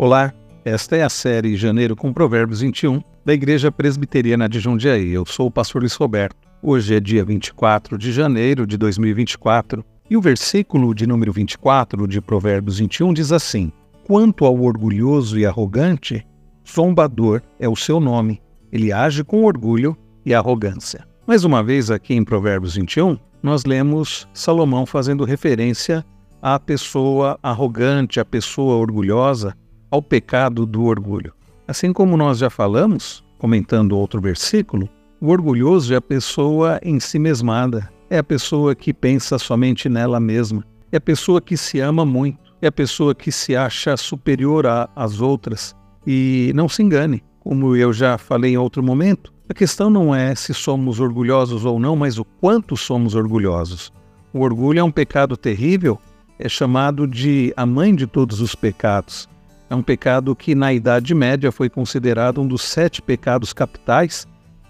Olá, esta é a série Janeiro com Provérbios 21 da Igreja Presbiteriana de Jundiaí. Eu sou o pastor Luiz Roberto. Hoje é dia 24 de janeiro de 2024 e o versículo de número 24 de Provérbios 21 diz assim: Quanto ao orgulhoso e arrogante, zombador é o seu nome. Ele age com orgulho e arrogância. Mais uma vez, aqui em Provérbios 21, nós lemos Salomão fazendo referência à pessoa arrogante, à pessoa orgulhosa, ao pecado do orgulho. Assim como nós já falamos, comentando outro versículo, o orgulhoso é a pessoa em si mesmada, é a pessoa que pensa somente nela mesma, é a pessoa que se ama muito, é a pessoa que se acha superior às outras. E não se engane, como eu já falei em outro momento, a questão não é se somos orgulhosos ou não, mas o quanto somos orgulhosos. O orgulho é um pecado terrível, é chamado de a mãe de todos os pecados. É um pecado que, na Idade Média, foi considerado um dos sete pecados capitais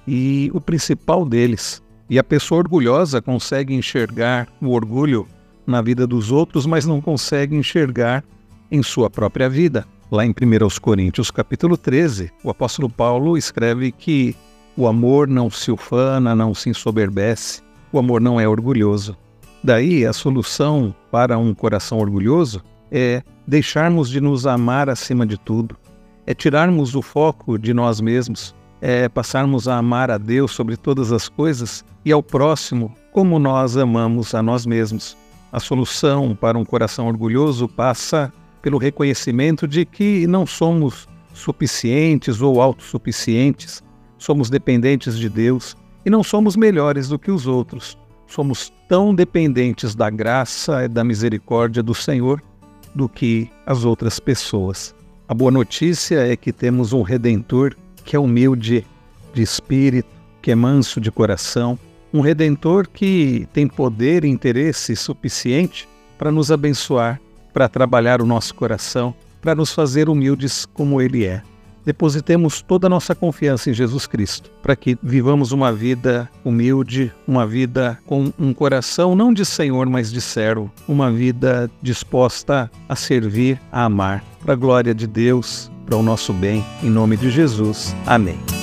e o principal deles. E a pessoa orgulhosa consegue enxergar o orgulho na vida dos outros, mas não consegue enxergar em sua própria vida. Lá em 1 Coríntios, capítulo 13, o apóstolo Paulo escreve que o amor não se ufana, não se ensoberbece, o amor não é orgulhoso. Daí a solução para um coração orgulhoso é deixarmos de nos amar acima de tudo, é tirarmos o foco de nós mesmos, é passarmos a amar a Deus sobre todas as coisas e ao próximo como nós amamos a nós mesmos. A solução para um coração orgulhoso passa pelo reconhecimento de que não somos suficientes ou autossuficientes, somos dependentes de Deus e não somos melhores do que os outros. Somos tão dependentes da graça e da misericórdia do Senhor do que as outras pessoas. A boa notícia é que temos um redentor que é humilde de espírito, que é manso de coração, um redentor que tem poder e interesse suficiente para nos abençoar, para trabalhar o nosso coração, para nos fazer humildes como ele é depositemos toda a nossa confiança em Jesus Cristo, para que vivamos uma vida humilde, uma vida com um coração não de Senhor, mas de servo, uma vida disposta a servir, a amar, para a glória de Deus, para o nosso bem, em nome de Jesus. Amém.